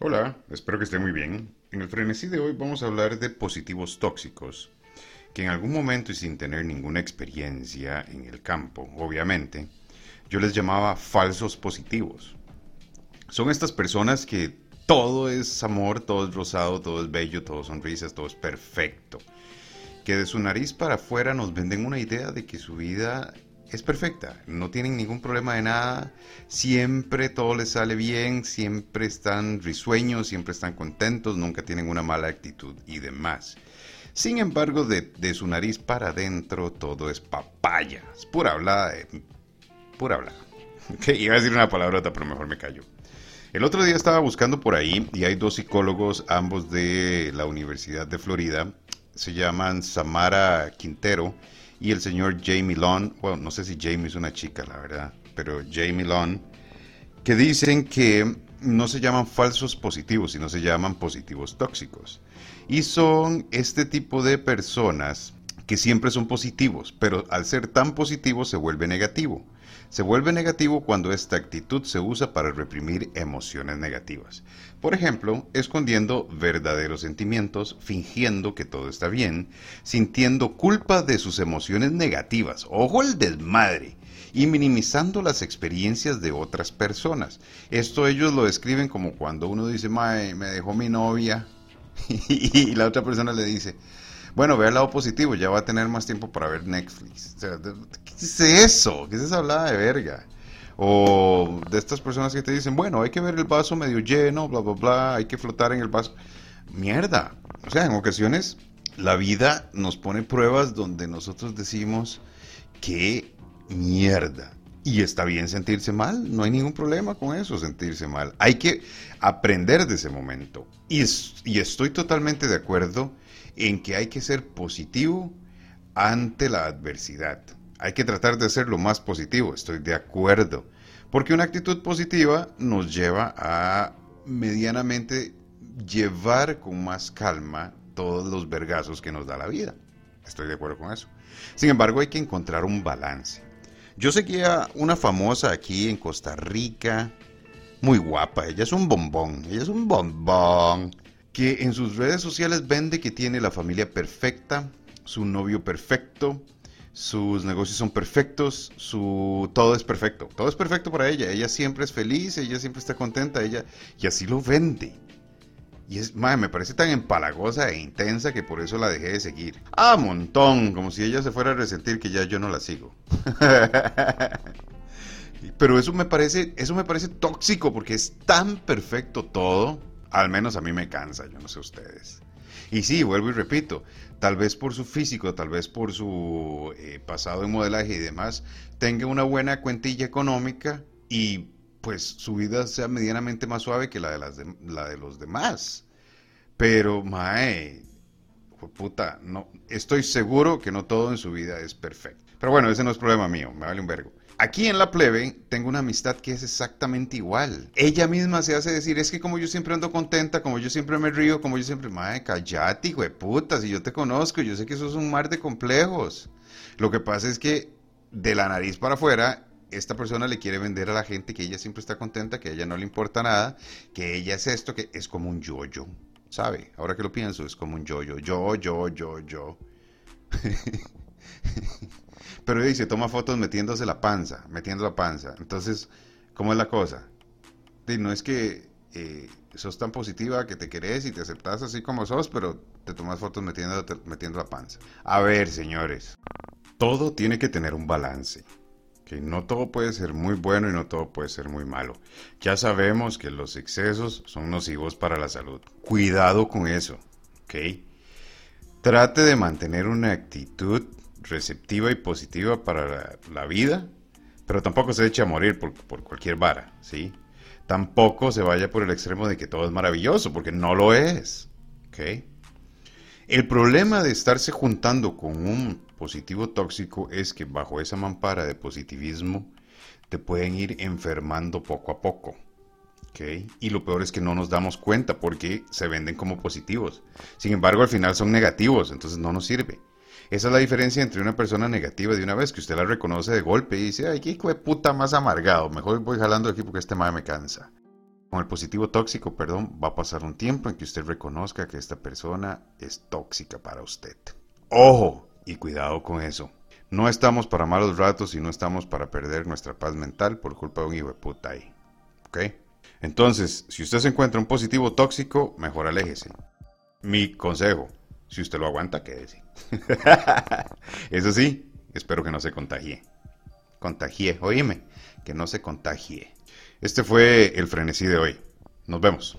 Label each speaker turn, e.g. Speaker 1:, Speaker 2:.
Speaker 1: Hola, espero que esté muy bien. En el frenesí de hoy vamos a hablar de positivos tóxicos, que en algún momento y sin tener ninguna experiencia en el campo, obviamente, yo les llamaba falsos positivos. Son estas personas que todo es amor, todo es rosado, todo es bello, todo sonrisas, todo es perfecto. Que de su nariz para afuera nos venden una idea de que su vida es perfecta, no tienen ningún problema de nada, siempre todo les sale bien, siempre están risueños, siempre están contentos, nunca tienen una mala actitud y demás. Sin embargo, de, su nariz para adentro todo es papaya, es pura hablada, pura hablada. iba a decir una palabrota, pero mejor me callo. El otro día estaba buscando por ahí y hay dos psicólogos, ambos de la Universidad de Florida, se llaman Samara Quintero y el señor Jamie Long, bueno, no sé si Jamie es una chica, la verdad, pero Jamie Long, que dicen que no se llaman falsos positivos, sino se llaman positivos tóxicos. Y son este tipo de personas que siempre son positivos, pero al ser tan positivos se vuelve negativo. Se vuelve negativo cuando esta actitud se usa para reprimir emociones negativas. Por ejemplo, escondiendo verdaderos sentimientos, fingiendo que todo está bien, sintiendo culpa de sus emociones negativas, ojo el desmadre, y minimizando las experiencias de otras personas. Esto ellos lo describen como cuando uno dice, Mae, me dejó mi novia, y la otra persona le dice, bueno, ve el lado positivo, ya va a tener más tiempo para ver Netflix. ¿Qué es eso? ¿Qué es esa hablada de verga? O de estas personas que te dicen, bueno, hay que ver el vaso medio lleno, bla, bla, bla, hay que flotar en el vaso. Mierda. O sea, en ocasiones la vida nos pone pruebas donde nosotros decimos, qué mierda. Y está bien sentirse mal, no hay ningún problema con eso, sentirse mal. Hay que aprender de ese momento. Y, estoy totalmente de acuerdo en que hay que ser positivo ante la adversidad. Hay que tratar de ser lo más positivo, estoy de acuerdo. Porque una actitud positiva nos lleva a medianamente llevar con más calma todos los vergazos que nos da la vida. Estoy de acuerdo con eso. Sin embargo, hay que encontrar un balance. Yo seguía una famosa aquí en Costa Rica, muy guapa, ella es un bombón, ella es un bombón que en sus redes sociales vende que tiene la familia perfecta, su novio perfecto, sus negocios son perfectos, su todo es perfecto, todo es perfecto para ella, ella siempre es feliz, ella siempre está contenta, ella y así lo vende. Y es, madre, me parece tan empalagosa e intensa que por eso la dejé de seguir. Ah, montón, como si ella se fuera a resentir que ya yo no la sigo. Pero eso me parece, eso me parece tóxico porque es tan perfecto todo al menos a mí me cansa, yo no sé ustedes. Y sí, vuelvo y repito, tal vez por su físico, tal vez por su eh, pasado en modelaje y demás, tenga una buena cuentilla económica y pues su vida sea medianamente más suave que la de, las la de los demás. Pero, mae, puta, no, estoy seguro que no todo en su vida es perfecto. Pero bueno, ese no es problema mío, me vale un vergo. Aquí en la plebe tengo una amistad que es exactamente igual. Ella misma se hace decir, es que como yo siempre ando contenta, como yo siempre me río, como yo siempre, madre, callate, hijo de puta, si yo te conozco, yo sé que eso es un mar de complejos. Lo que pasa es que de la nariz para afuera, esta persona le quiere vender a la gente que ella siempre está contenta, que a ella no le importa nada, que ella es esto, que es como un yo-yo, ¿sabe? Ahora que lo pienso, es como un yo-yo, yo, yo, yo, yo. Pero dice, toma fotos metiéndose la panza, metiendo la panza. Entonces, ¿cómo es la cosa? no es que eh, sos tan positiva que te querés y te aceptás así como sos, pero te tomas fotos metiendo, metiendo la panza. A ver, señores, todo tiene que tener un balance. Que no todo puede ser muy bueno y no todo puede ser muy malo. Ya sabemos que los excesos son nocivos para la salud. Cuidado con eso, ¿ok? Trate de mantener una actitud receptiva y positiva para la, vida, pero tampoco se eche a morir por, cualquier vara, ¿sí? Tampoco se vaya por el extremo de que todo es maravilloso, porque no lo es, ¿ok? El problema de estarse juntando con un positivo tóxico es que bajo esa mampara de positivismo te pueden ir enfermando poco a poco. ¿ok? Y lo peor es que no nos damos cuenta porque se venden como positivos. Sin embargo, al final son negativos, entonces no nos sirve. Esa es la diferencia entre una persona negativa de una vez que usted la reconoce de golpe y dice, ay, qué hijo de puta más amargado, mejor voy jalando aquí porque este madre me cansa. Con el positivo tóxico, perdón, va a pasar un tiempo en que usted reconozca que esta persona es tóxica para usted. Ojo y cuidado con eso. No estamos para malos ratos y no estamos para perder nuestra paz mental por culpa de un hijo de puta ahí. ¿Ok? Entonces, si usted se encuentra un positivo tóxico, mejor aléjese. Mi consejo, si usted lo aguanta, quédese. Eso sí, espero que no se contagie. Contagie, oíme, que no se contagie. Este fue el frenesí de hoy. Nos vemos.